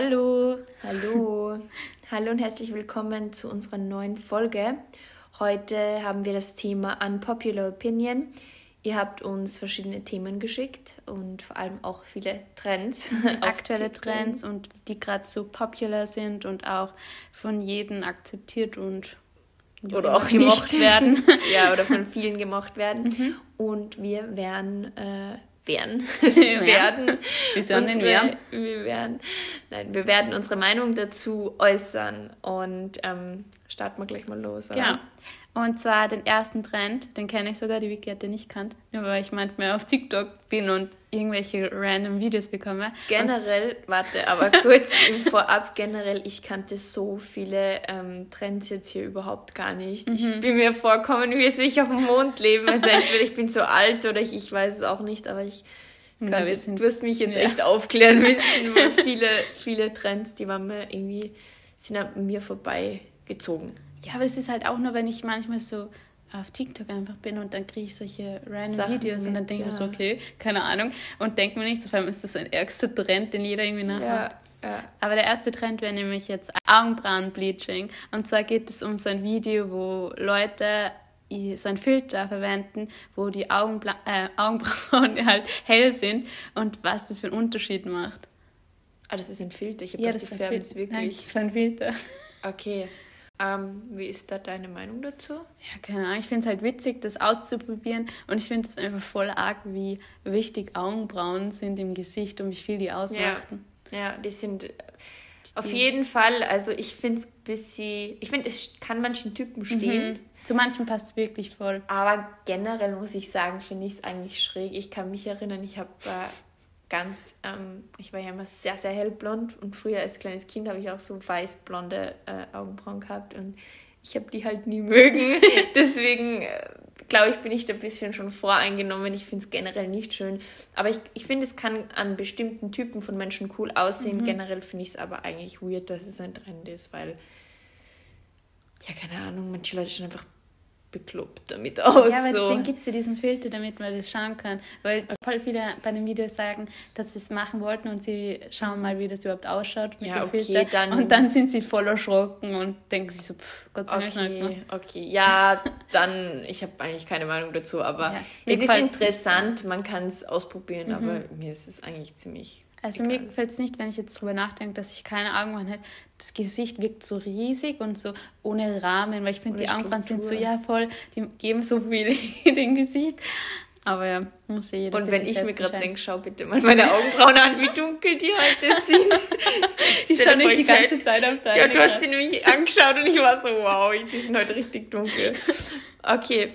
Hallo. Hallo. Hallo und herzlich willkommen zu unserer neuen Folge. Heute haben wir das Thema Unpopular Opinion. Ihr habt uns verschiedene Themen geschickt und vor allem auch viele Trends. Aktuelle Trends und die gerade so popular sind und auch von jedem akzeptiert und oder auch gemocht nicht. werden. ja, oder von vielen gemocht werden. Mhm. Und wir werden äh, werden, werden, wir, unsere, werden. wir werden, nein, wir werden unsere Meinung dazu äußern und ähm, starten wir gleich mal los. Oder? Genau. Und zwar den ersten Trend, den kenne ich sogar, die Wiki hat den nicht kannt, nur weil ich manchmal auf TikTok bin und irgendwelche random Videos bekomme. Generell, warte, aber kurz vorab, generell, ich kannte so viele ähm, Trends jetzt hier überhaupt gar nicht. Mhm. Ich bin mir vorkommen, wie es ich auf dem Mond leben. Also entweder ich bin zu alt oder ich, ich weiß es auch nicht, aber ich kannte, ja, du wirst mich jetzt ja. echt aufklären müssen, weil viele, viele Trends, die waren mir irgendwie, sind an mir vorbeigezogen. Ja, aber es ist halt auch nur, wenn ich manchmal so auf TikTok einfach bin und dann kriege ich solche random Sachen Videos mit, und dann denke ich ja. so, okay, keine Ahnung. Und denke mir nicht, auf einmal ist das so ein ärgster Trend, den jeder irgendwie nachmacht. Ja, ja. Aber der erste Trend wäre nämlich jetzt Augenbrauenbleaching. Und zwar geht es um so ein Video, wo Leute so ein Filter verwenden, wo die Augenbla äh, Augenbrauen halt hell sind und was das für einen Unterschied macht. Ah, das ist ein Filter. Ich habe ja, das, das wirklich. Nein, das ist ein Filter. Okay. Ähm, wie ist da deine Meinung dazu? Ja, keine Ahnung. Ich finde es halt witzig, das auszuprobieren. Und ich finde es einfach voll arg, wie wichtig Augenbrauen sind im Gesicht und wie viel die ausmachen. Ja, ja die sind die, auf jeden Fall. Also ich finde es ein bisschen. Ich finde, es kann manchen Typen stehen. Mhm. Zu manchen passt es wirklich voll. Aber generell muss ich sagen, finde ich es eigentlich schräg. Ich kann mich erinnern, ich habe äh, ganz, ähm, ich war ja immer sehr, sehr hellblond und früher als kleines Kind habe ich auch so weißblonde äh, Augenbrauen gehabt und ich habe die halt nie mögen. Deswegen äh, glaube ich, bin ich da ein bisschen schon voreingenommen. Ich finde es generell nicht schön. Aber ich, ich finde, es kann an bestimmten Typen von Menschen cool aussehen. Mhm. Generell finde ich es aber eigentlich weird, dass es ein Trend ist, weil, ja, keine Ahnung, manche Leute sind einfach bekloppt damit aus. Ja, aber so. deswegen gibt es ja diesen Filter, damit man das schauen kann. Weil voll viele bei den Videos sagen, dass sie es machen wollten und sie schauen mal, wie das überhaupt ausschaut mit ja, dem okay, Filter. Dann, und dann sind sie voll erschrocken und denken sich so, pff, Gott sei Dank. Okay, okay, ja, dann, ich habe eigentlich keine Meinung dazu, aber ja, es ist interessant, man kann es ausprobieren, mhm. aber mir ist es eigentlich ziemlich also Egal. mir gefällt es nicht, wenn ich jetzt drüber nachdenke, dass ich keine Augenbrauen hätte. Das Gesicht wirkt so riesig und so ohne Rahmen, weil ich finde, die Augenbrauen sind so, ja voll, die geben so viel in dem Gesicht. Aber ja, muss ja jeder Und wenn ich mir gerade denke, schau bitte mal meine Augenbrauen an, wie dunkel die heute sind. die schauen nicht die ganze halt. Zeit auf deine. Ja, du hast sie nämlich angeschaut und ich war so, wow, die sind heute richtig dunkel. Okay,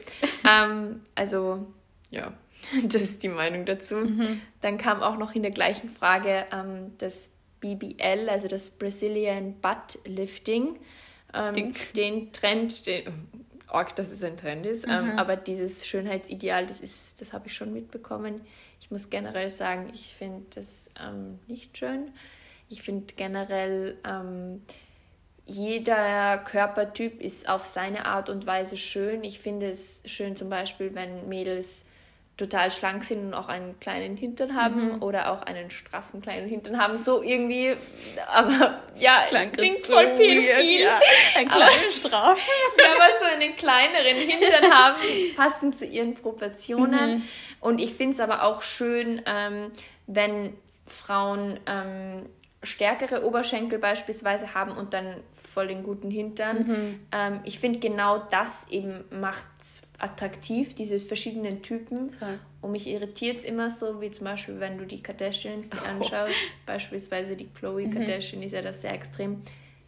ähm, also ja, Das ist die Meinung dazu. Mhm. Dann kam auch noch in der gleichen Frage ähm, das BBL, also das Brazilian Butt Lifting. Ähm, den Trend, den, arg, dass es ein Trend ist, ähm, mhm. ähm, aber dieses Schönheitsideal, das ist, das habe ich schon mitbekommen. Ich muss generell sagen, ich finde das ähm, nicht schön. Ich finde generell, ähm, jeder Körpertyp ist auf seine Art und Weise schön. Ich finde es schön zum Beispiel, wenn Mädels total schlank sind und auch einen kleinen Hintern haben mhm. oder auch einen straffen kleinen Hintern haben, so irgendwie, aber ja, das klingt, klingt voll so pädophil. Ja, ein kleiner Straff. ja, aber so einen kleineren Hintern haben, passend zu ihren Proportionen. Mhm. Und ich finde es aber auch schön, ähm, wenn Frauen ähm, stärkere Oberschenkel beispielsweise haben und dann voll den guten Hintern. Mhm. Ähm, ich finde genau das eben macht attraktiv, diese verschiedenen Typen. Okay. Und mich irritiert es immer so, wie zum Beispiel, wenn du die Kardashians oh. anschaust, beispielsweise die Chloe mhm. Kardashian ist ja das sehr extrem.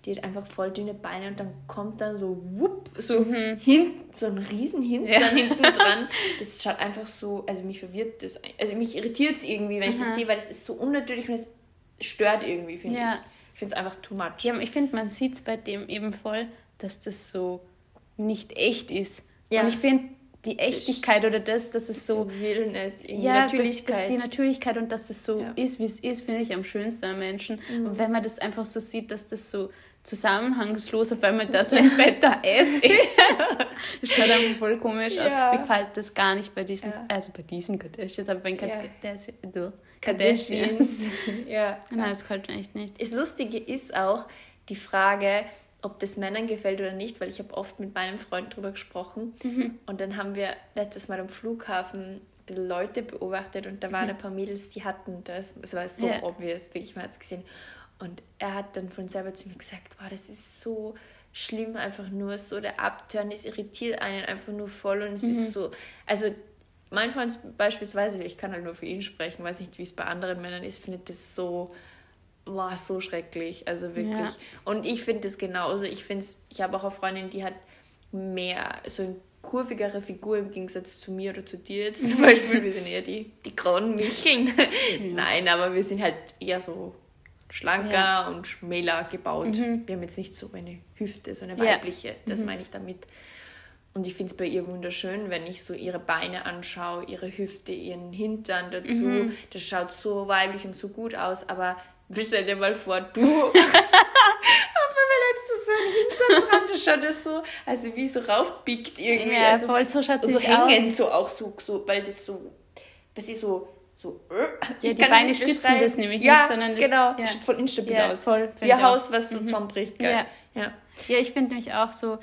Die hat einfach voll dünne Beine und dann kommt dann so wupp, so mhm. hinten, so ein riesen Hintern ja. hinten dran. Das schaut einfach so, also mich verwirrt das, also mich irritiert es irgendwie, wenn ich das sehe, weil das ist so unnatürlich und es stört irgendwie, finde ja. ich. Ich finde es einfach too much. Ja, ich finde, man sieht es bei dem eben voll, dass das so nicht echt ist. Ja. Und ich finde, die Echtigkeit oder das, dass es so Wildnis, ja, Natürlichkeit. Das, das, die Natürlichkeit und dass es so ja. ist, wie es ist, finde ich am schönsten am Menschen. Mhm. Und wenn man das einfach so sieht, dass das so zusammenhangslos auf einmal da so ein da ist. das schaut einfach voll komisch aus. Ja. Mir gefällt das gar nicht bei diesen, ja. also bei diesen Kardashians, aber bei den ja. Kardashians. ja. Nein, das gefällt mir echt nicht. Das Lustige ist auch die Frage, ob das Männern gefällt oder nicht, weil ich habe oft mit meinem Freund drüber gesprochen mhm. und dann haben wir letztes Mal am Flughafen ein bisschen Leute beobachtet und da waren mhm. ein paar Mädels, die hatten das, es war so obvious, wirklich, man hat es gesehen und er hat dann von selber zu mir gesagt, wow, das ist so schlimm, einfach nur so, der Abturn, das irritiert einen einfach nur voll und es mhm. ist so, also mein Freund beispielsweise, ich kann halt nur für ihn sprechen, weiß nicht, wie es bei anderen Männern ist, findet das so, war so schrecklich, also wirklich. Ja. Und ich finde das genauso, ich finde es, ich habe auch eine Freundin, die hat mehr, so eine kurvigere Figur im Gegensatz zu mir oder zu dir jetzt zum Beispiel, wir sind eher die, die grauen Micheln. Nein, aber wir sind halt eher so schlanker ja. und schmäler gebaut. Mhm. Wir haben jetzt nicht so eine Hüfte, so eine weibliche, ja. das mhm. meine ich damit. Und ich finde es bei ihr wunderschön, wenn ich so ihre Beine anschaue, ihre Hüfte, ihren Hintern dazu. Mhm. Das schaut so weiblich und so gut aus. Aber stell dir mal vor, du. auf einmal jetzt so ein Hintern dran, das schaut das so, also wie so raufbiegt irgendwie. Ja, also voll so schaut so hängen, so auch so, so, weil das so, was ist so so. Äh, ja, die Beine stützen das nämlich ja, nicht, sondern das, genau, ja. voll instabil ja, aus. Voll, ein Haus, was so mhm. zusammenbricht. Ja. Ja. ja, ich finde nämlich auch so,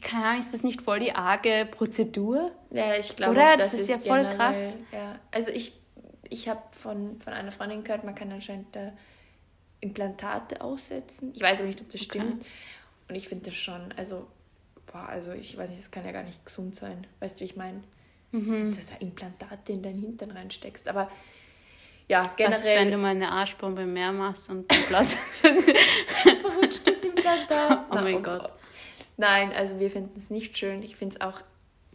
keine Ahnung, ist das nicht voll die arge Prozedur? Ja, ich glaube, Oder? Das, das ist, ist, ja voll generell, krass. Ja. Also ich, ich habe von, von einer Freundin gehört, man kann anscheinend da Implantate aussetzen. Ich weiß aber nicht, ob das okay. stimmt. Und ich finde das schon, also, boah, also ich weiß nicht, das kann ja gar nicht gesund sein. Weißt du, wie ich meine? Mhm. Dass du da Implantate in deinen Hintern reinsteckst. Aber ja, generell. Was ist, wenn du mal eine Arschbombe mehr machst und ein Blatt verrutscht das Implantat? Oh mein oh Gott. Nein, also wir finden es nicht schön. Ich finde es auch,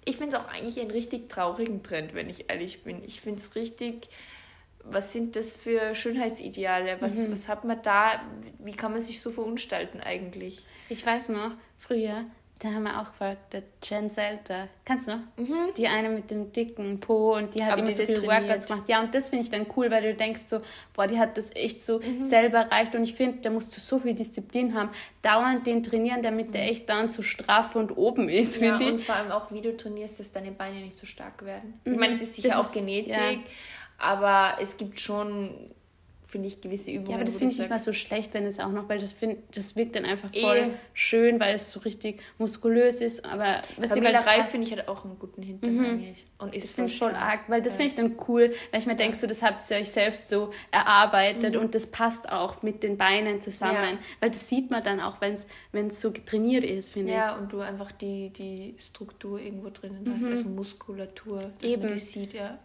ich finde es auch eigentlich einen richtig traurigen Trend, wenn ich ehrlich bin. Ich finde es richtig, was sind das für Schönheitsideale? Was, mhm. was hat man da? Wie kann man sich so verunstalten eigentlich? Ich weiß noch, früher, da haben wir auch gefragt, der Jen Selter. Kannst du noch? Mhm. Die eine mit dem dicken Po und die hat Aber immer so viele Workouts gemacht. Ja, und das finde ich dann cool, weil du denkst so, boah, die hat das echt so mhm. selber erreicht. Und ich finde, da musst du so viel Disziplin haben. Dauernd den trainieren, damit mhm. der echt dann so straff und oben ist, ja, und vor allem auch, wie du trainierst, dass deine Beine nicht so stark werden. Ich meine, es ist sicher das auch Genetik, ja. aber es gibt schon finde ich, gewisse Übungen. Ja, aber das finde ich nicht mal so schlecht, wenn es auch noch, weil das, find, das wirkt dann einfach voll e. schön, weil es so richtig muskulös ist. Aber was die drei finde ich halt auch einen guten Hintern mhm. Und ist das finde ich voll arg, weil das ja. finde ich dann cool, weil ich mir denke, so, das habt ihr euch selbst so erarbeitet mhm. und das passt auch mit den Beinen zusammen. Ja. Weil das sieht man dann auch, wenn es so trainiert ist, finde ich. Ja, und du einfach die, die Struktur irgendwo drinnen hast, mhm. also Muskulatur, dass Eben. man das sieht, ja.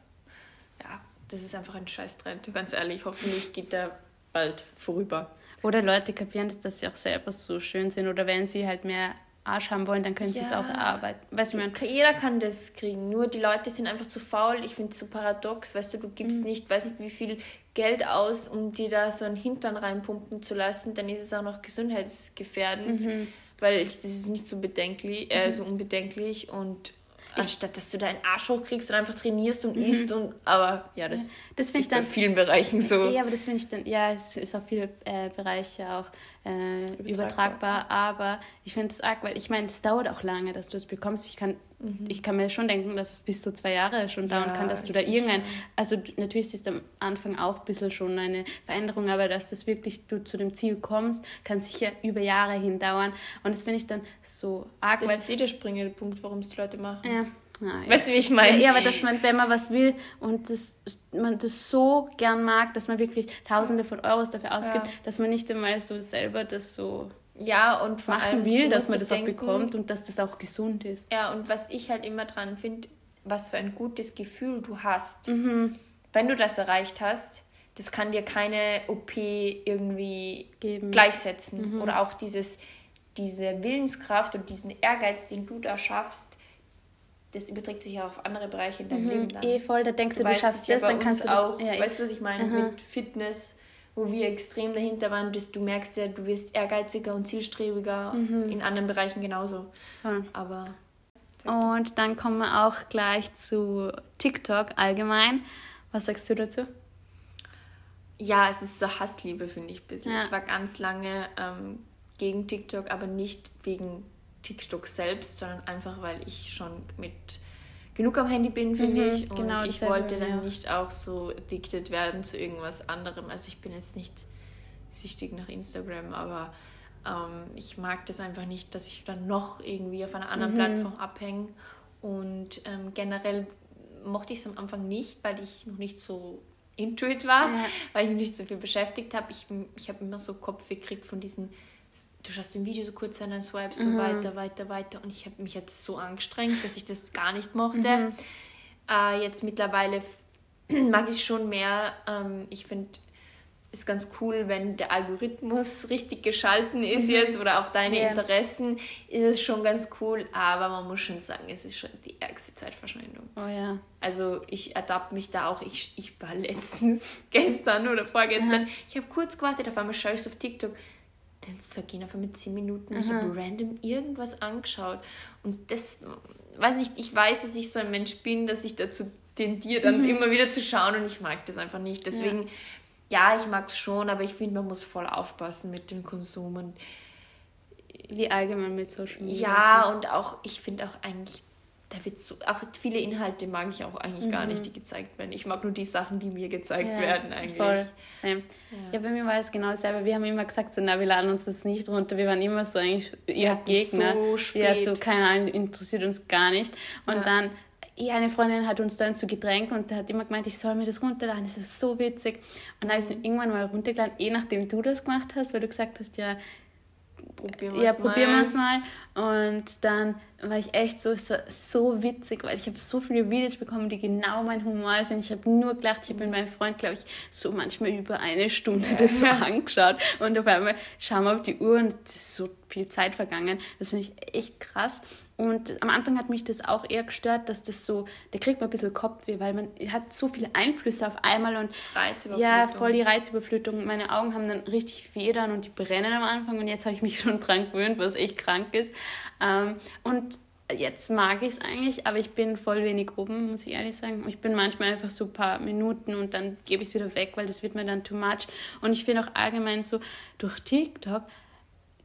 Ja, das ist einfach ein Scheißtrend, ganz ehrlich. Hoffentlich geht der bald vorüber. Oder Leute kapieren, dass, dass sie auch selber so schön sind. Oder wenn sie halt mehr Arsch haben wollen, dann können ja. sie es auch erarbeiten. Weißt du, Jeder kann das kriegen, nur die Leute sind einfach zu faul. Ich finde es so paradox, weißt du, du gibst mhm. nicht, weiß nicht wie viel Geld aus, um dir da so einen Hintern reinpumpen zu lassen, dann ist es auch noch gesundheitsgefährdend, mhm. weil das ist nicht so bedenklich, äh, mhm. so unbedenklich und anstatt dass du deinen Arsch hochkriegst und einfach trainierst und mhm. isst und aber ja, das, das ist ich dann, bei vielen Bereichen so. Ja, aber das finde ich dann, ja, es ist auf viele äh, Bereiche auch äh, übertragbar. übertragbar. aber ich finde es arg, weil ich meine, es dauert auch lange, dass du es bekommst. Ich kann, mhm. ich kann mir schon denken, dass es bis zu zwei Jahre schon dauern ja, kann, dass du da irgendein, also natürlich ist am Anfang auch ein bisschen schon eine Veränderung, aber dass das wirklich du zu dem Ziel kommst, kann sicher über Jahre hin dauern und das finde ich dann so arg. Das ist eh der springende Punkt, warum es die Leute machen. Ja. Ah, ja. Weißt du, wie ich meine? Ja, aber dass man, wenn man was will und das, man das so gern mag, dass man wirklich Tausende von Euros dafür ausgibt, ja. dass man nicht einmal so selber das so ja, und vor machen allem, will, dass man das denken, auch bekommt und dass das auch gesund ist. Ja, und was ich halt immer dran finde, was für ein gutes Gefühl du hast, mhm. wenn du das erreicht hast, das kann dir keine OP irgendwie Geben. gleichsetzen. Mhm. Oder auch dieses, diese Willenskraft und diesen Ehrgeiz, den du da schaffst, das überträgt sich ja auf andere Bereiche in deinem mhm, Leben dann. Eh voll, da denkst du, du, du schaffst das, ja dann kannst du das auch. Ja, weißt du, was ich meine Aha. mit Fitness, wo wir extrem dahinter waren, dass du merkst ja, du wirst ehrgeiziger und zielstrebiger mhm. in anderen Bereichen genauso. Ja. Aber und dann kommen wir auch gleich zu TikTok allgemein. Was sagst du dazu? Ja, es ist so Hassliebe, finde ich ein bisschen. Ja. Ich war ganz lange ähm, gegen TikTok, aber nicht wegen TikTok selbst, sondern einfach, weil ich schon mit genug am Handy bin, finde mhm, ich. Und genau, ich wollte dann ja. nicht auch so addicted werden zu irgendwas anderem. Also ich bin jetzt nicht süchtig nach Instagram, aber ähm, ich mag das einfach nicht, dass ich dann noch irgendwie auf einer anderen mhm. Plattform abhänge. Und ähm, generell mochte ich es am Anfang nicht, weil ich noch nicht so intuit war, ja. weil ich mich nicht so viel beschäftigt habe. Ich, ich habe immer so Kopf gekriegt von diesen, du schaust im Video so kurz an, dann swipes mhm. so weiter, weiter, weiter. Und ich habe mich jetzt so angestrengt, dass ich das gar nicht mochte. Mhm. Äh, jetzt mittlerweile mag ich es schon mehr. Ähm, ich finde ist ganz cool, wenn der Algorithmus richtig geschalten ist mhm. jetzt oder auf deine yeah. Interessen, ist es schon ganz cool, aber man muss schon sagen, es ist schon die ärgste Zeitverschwendung. Oh ja. Also ich ertappe mich da auch, ich, ich war letztens, gestern oder vorgestern, mhm. ich habe kurz gewartet, auf einmal schaue ich auf TikTok, dann vergehen auf einmal zehn Minuten, mhm. ich habe random irgendwas angeschaut und das, weiß nicht, ich weiß, dass ich so ein Mensch bin, dass ich dazu tendiere, dann mhm. immer wieder zu schauen und ich mag das einfach nicht, deswegen... Ja ja, ich mag es schon, aber ich finde, man muss voll aufpassen mit dem Konsum und wie allgemein mit Social Media. Ja, und auch, ich finde auch eigentlich, da wird so, auch viele Inhalte mag ich auch eigentlich mhm. gar nicht, mhm. die gezeigt werden. Ich mag nur die Sachen, die mir gezeigt ja, werden eigentlich. Voll, same. Ja. ja. bei mir war es genau dasselbe. Wir haben immer gesagt, so, na, wir laden uns das nicht runter. Wir waren immer so eigentlich ihr Gegner. So spät. Ja, so, keine Ahnung, interessiert uns gar nicht. Und ja. dann eine Freundin hat uns dann zu gedrängt und hat immer gemeint, ich soll mir das runterladen, das ist so witzig. Und dann habe ich es irgendwann mal runtergeladen, eh nachdem du das gemacht hast, weil du gesagt hast, ja, probieren wir ja, probieren wir es mal. Und dann war ich echt so, so, so witzig, weil ich habe so viele Videos bekommen, die genau mein Humor sind. Ich habe nur gelacht, ich habe mit meinem Freund, glaube ich, so manchmal über eine Stunde das so angeschaut. Und auf einmal schauen wir auf die Uhr und es ist so viel Zeit vergangen. Das finde ich echt krass. Und am Anfang hat mich das auch eher gestört, dass das so, da kriegt man ein bisschen Kopfweh, weil man hat so viele Einflüsse auf einmal und ja, voll die Reizüberflutung. Meine Augen haben dann richtig Federn und die brennen am Anfang und jetzt habe ich mich schon dran gewöhnt, was echt krank ist. Ähm, und jetzt mag ich es eigentlich, aber ich bin voll wenig oben, muss ich ehrlich sagen. Ich bin manchmal einfach so ein paar Minuten und dann gebe ich es wieder weg, weil das wird mir dann too much. Und ich finde auch allgemein so, durch TikTok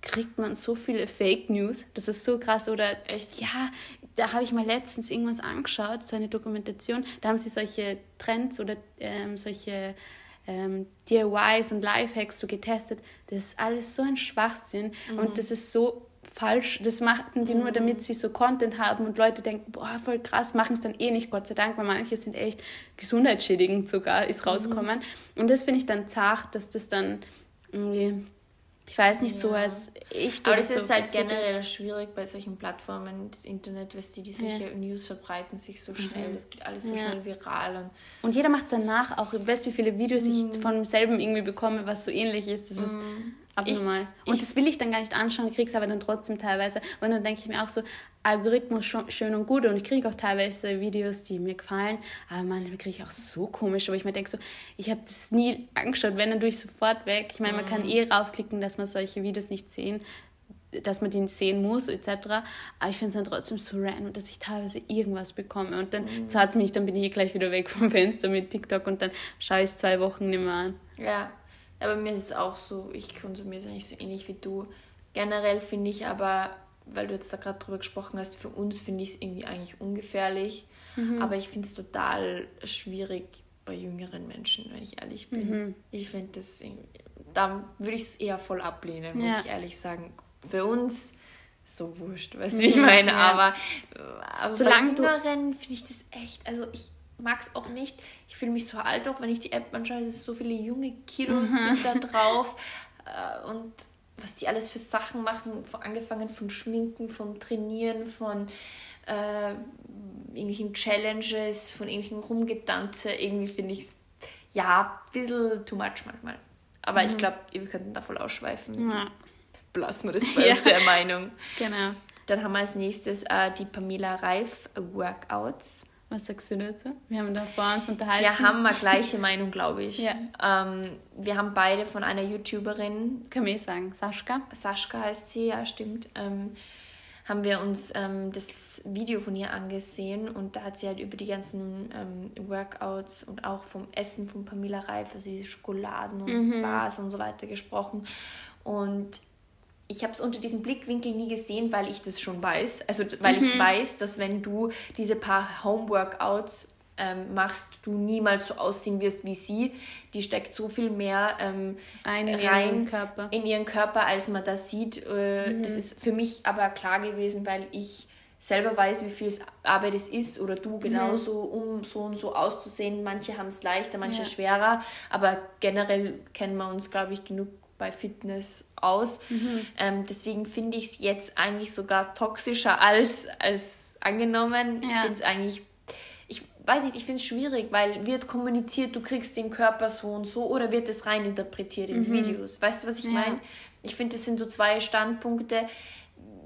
kriegt man so viele Fake News. Das ist so krass. Oder echt, ja, da habe ich mal letztens irgendwas angeschaut, so eine Dokumentation. Da haben sie solche Trends oder ähm, solche ähm, DIYs und Lifehacks so getestet. Das ist alles so ein Schwachsinn mhm. und das ist so falsch. Das machten die mhm. nur, damit sie so Content haben und Leute denken, boah, voll krass, machen es dann eh nicht, Gott sei Dank, weil manche sind echt gesundheitsschädigend sogar, ist mhm. rausgekommen. Mhm. Und das finde ich dann zart, dass das dann irgendwie ich weiß nicht, ja. so als ich. Aber das ist so halt generell schwierig bei solchen Plattformen, das Internet, weißt du, die solche ja. News verbreiten sich so schnell, mhm. das geht alles so ja. schnell viral. Und, und jeder macht es danach auch. Weißt du, wie viele Videos mhm. ich von selben irgendwie bekomme, was so ähnlich ist? Das ist mhm. Abnormal. Ich, und ich, das will ich dann gar nicht anschauen, krieg's aber dann trotzdem teilweise. Und dann denke ich mir auch so, Algorithmus schon, schön und gut und ich kriege auch teilweise Videos, die mir gefallen, aber manchmal kriege ich auch so komisch, aber ich mir denke so, ich habe das nie angeschaut, wenn, dann tue ich sofort weg. Ich meine, man kann mhm. eh raufklicken, dass man solche Videos nicht sehen, dass man die sehen muss, etc. Aber ich finde es dann trotzdem so random, dass ich teilweise irgendwas bekomme und dann mhm. zahlt mich, dann bin ich eh gleich wieder weg vom Fenster mit TikTok und dann schaue ich es zwei Wochen nicht mehr an. Ja, aber mir ist es auch so, ich konsumiere es eigentlich so ähnlich wie du. Generell finde ich aber weil du jetzt da gerade drüber gesprochen hast, für uns finde ich es irgendwie eigentlich ungefährlich. Mhm. Aber ich finde es total schwierig bei jüngeren Menschen, wenn ich ehrlich bin. Mhm. Ich finde das irgendwie, da würde ich es eher voll ablehnen, muss ja. ich ehrlich sagen. Für uns so wurscht, weißt du, wie ich meine. Ja. Aber, aber Solange bei Jüngeren finde ich das echt, also ich mag es auch nicht. Ich fühle mich so alt, auch wenn ich die App anschaue, es so viele junge Kilos mhm. sind da drauf. Äh, und was die alles für Sachen machen, angefangen von Schminken, vom Trainieren, von äh, irgendwelchen Challenges, von irgendwelchen Rumgetanze. Irgendwie finde ich es ja ein bisschen too much manchmal. Aber mhm. ich glaube, wir könnten da voll ausschweifen. Ja. Blassen wir das bei ja. der Meinung. Genau. Dann haben wir als nächstes äh, die Pamela Reif Workouts. Was sagst du dazu? Wir haben da vor uns unterhalten. Wir haben eine gleiche Meinung, glaube ich. Ja. Ähm, wir haben beide von einer YouTuberin. Können wir eh sagen, Saschka? Saschka heißt sie, ja, stimmt. Ähm, haben wir uns ähm, das Video von ihr angesehen und da hat sie halt über die ganzen ähm, Workouts und auch vom Essen von Pamela Reif, also diese Schokoladen und mhm. Bars und so weiter gesprochen. Und ich habe es unter diesem Blickwinkel nie gesehen, weil ich das schon weiß. Also weil mhm. ich weiß, dass wenn du diese paar Homeworkouts ähm, machst, du niemals so aussehen wirst wie sie. Die steckt so viel mehr ähm, rein, in, rein ihren Körper. in ihren Körper, als man das sieht. Äh, mhm. Das ist für mich aber klar gewesen, weil ich selber weiß, wie viel Arbeit es ist oder du mhm. genauso, um so und so auszusehen. Manche haben es leichter, manche ja. schwerer, aber generell kennen wir uns, glaube ich, genug bei Fitness aus. Mhm. Ähm, deswegen finde ich es jetzt eigentlich sogar toxischer als, als angenommen. Ja. Ich finde es eigentlich weiß ich, ich finde es schwierig, weil wird kommuniziert, du kriegst den Körper so und so oder wird es rein interpretiert in mhm. Videos. Weißt du, was ich ja. meine? Ich finde, das sind so zwei Standpunkte.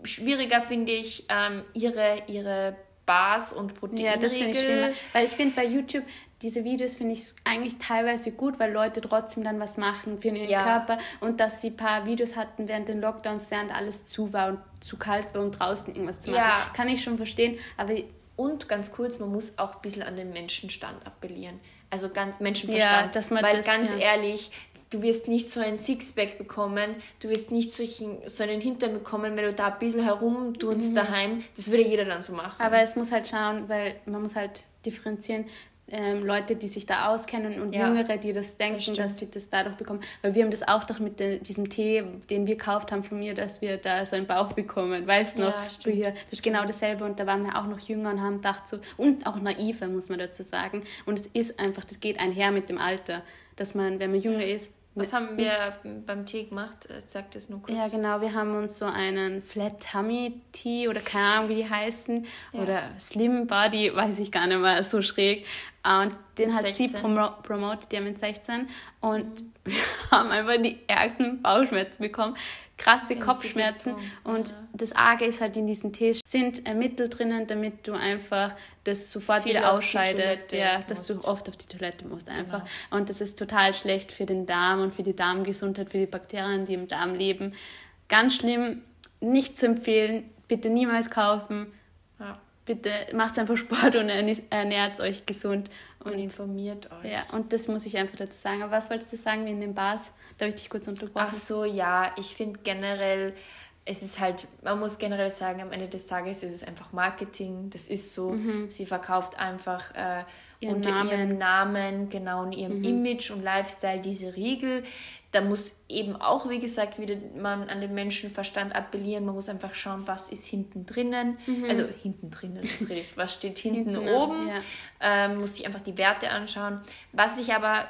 Schwieriger finde ich ähm, ihre, ihre Bars und Proteinriegel. Ja, das finde ich schlimmer. Weil ich finde bei YouTube, diese Videos finde ich eigentlich teilweise gut, weil Leute trotzdem dann was machen für ihren ja. Körper und dass sie ein paar Videos hatten während den Lockdowns, während alles zu war und zu kalt war und draußen irgendwas zu machen. Ja. Kann ich schon verstehen, aber und ganz kurz, man muss auch ein bisschen an den Menschenstand appellieren. Also ganz Menschenverstand. Ja, dass man Weil das, ganz ja. ehrlich, du wirst nicht so ein Sixpack bekommen, du wirst nicht solchen, so einen Hintern bekommen, wenn du da ein bisschen herumtunst mhm. daheim. Das würde jeder dann so machen. Aber es muss halt schauen, weil man muss halt differenzieren ähm, Leute, die sich da auskennen und ja, Jüngere, die das denken, das dass sie das dadurch bekommen. Weil wir haben das auch doch mit de, diesem Tee, den wir gekauft haben von mir, dass wir da so einen Bauch bekommen. Weißt du noch? Ja, früher. Das ist genau dasselbe und da waren wir auch noch jünger und haben gedacht so, und auch naiver, muss man dazu sagen. Und es ist einfach, das geht einher mit dem Alter, dass man, wenn man jünger ist, was haben wir beim Tee gemacht? Äh, sag das nur kurz. Ja, genau. Wir haben uns so einen Flat Tummy Tee oder keine Ahnung, wie die heißen. Ja. Oder Slim Body, weiß ich gar nicht mehr, so schräg. Und den mit hat 16. sie prom promotet, ja mit 16. Und mhm. wir haben einfach die ärgsten Bauchschmerzen bekommen krasse Kopfschmerzen. Und ja. das Arge ist halt in diesen Tees sind äh, Mittel drinnen, damit du einfach das sofort Viel wieder ausscheidest, ja, dass musst. du oft auf die Toilette musst einfach. Genau. Und das ist total schlecht für den Darm und für die Darmgesundheit, für die Bakterien, die im Darm leben. Ganz schlimm, nicht zu empfehlen, bitte niemals kaufen. Ja. Bitte macht einfach Sport und ernährt euch gesund. Und, und, informiert euch. Ja, und das muss ich einfach dazu sagen. Aber was wolltest du sagen in den Bars? Da habe ich dich kurz unterbrochen. Ach so, ja, ich finde generell, es ist halt, man muss generell sagen, am Ende des Tages ist es einfach Marketing. Das ist so. Mhm. Sie verkauft einfach äh, ihren unter Namen. ihrem Namen, genau, und ihrem mhm. Image und Lifestyle diese Riegel. Da muss eben auch, wie gesagt, wieder man an den Menschenverstand appellieren. Man muss einfach schauen, was ist hinten drinnen. Mhm. Also hinten drinnen, das rede ich. Was steht hinten, hinten oben? Ja. Ähm, muss sich einfach die Werte anschauen. Was ich aber